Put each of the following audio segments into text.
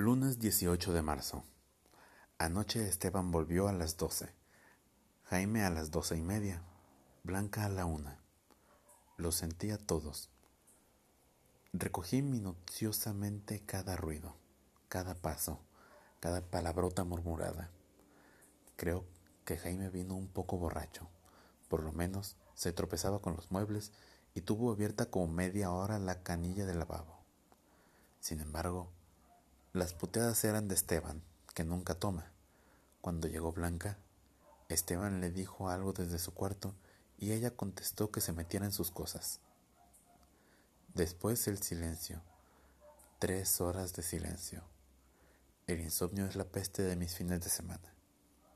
Lunes 18 de marzo. Anoche Esteban volvió a las doce, Jaime a las doce y media, Blanca a la una. Lo sentí a todos. Recogí minuciosamente cada ruido, cada paso, cada palabrota murmurada. Creo que Jaime vino un poco borracho. Por lo menos se tropezaba con los muebles y tuvo abierta como media hora la canilla del lavabo. Sin embargo, las puteadas eran de Esteban, que nunca toma. Cuando llegó Blanca, Esteban le dijo algo desde su cuarto y ella contestó que se metiera en sus cosas. Después el silencio. Tres horas de silencio. El insomnio es la peste de mis fines de semana.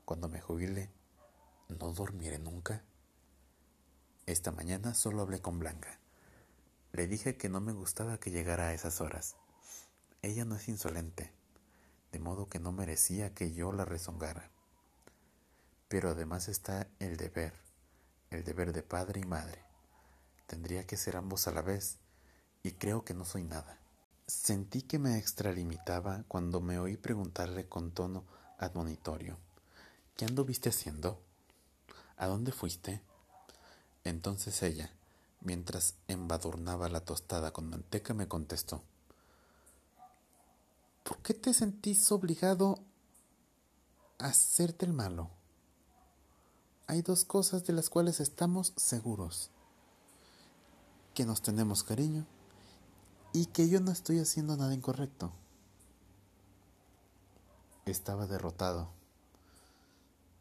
Cuando me jubile, ¿no dormiré nunca? Esta mañana solo hablé con Blanca. Le dije que no me gustaba que llegara a esas horas ella no es insolente, de modo que no merecía que yo la rezongara. Pero además está el deber, el deber de padre y madre. Tendría que ser ambos a la vez, y creo que no soy nada. Sentí que me extralimitaba cuando me oí preguntarle con tono admonitorio, ¿qué anduviste haciendo? ¿A dónde fuiste? Entonces ella, mientras embadurnaba la tostada con manteca, me contestó, ¿Por qué te sentís obligado a hacerte el malo? Hay dos cosas de las cuales estamos seguros. Que nos tenemos cariño y que yo no estoy haciendo nada incorrecto. Estaba derrotado.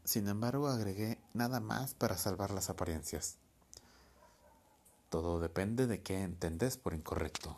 Sin embargo, agregué nada más para salvar las apariencias. Todo depende de qué entendés por incorrecto.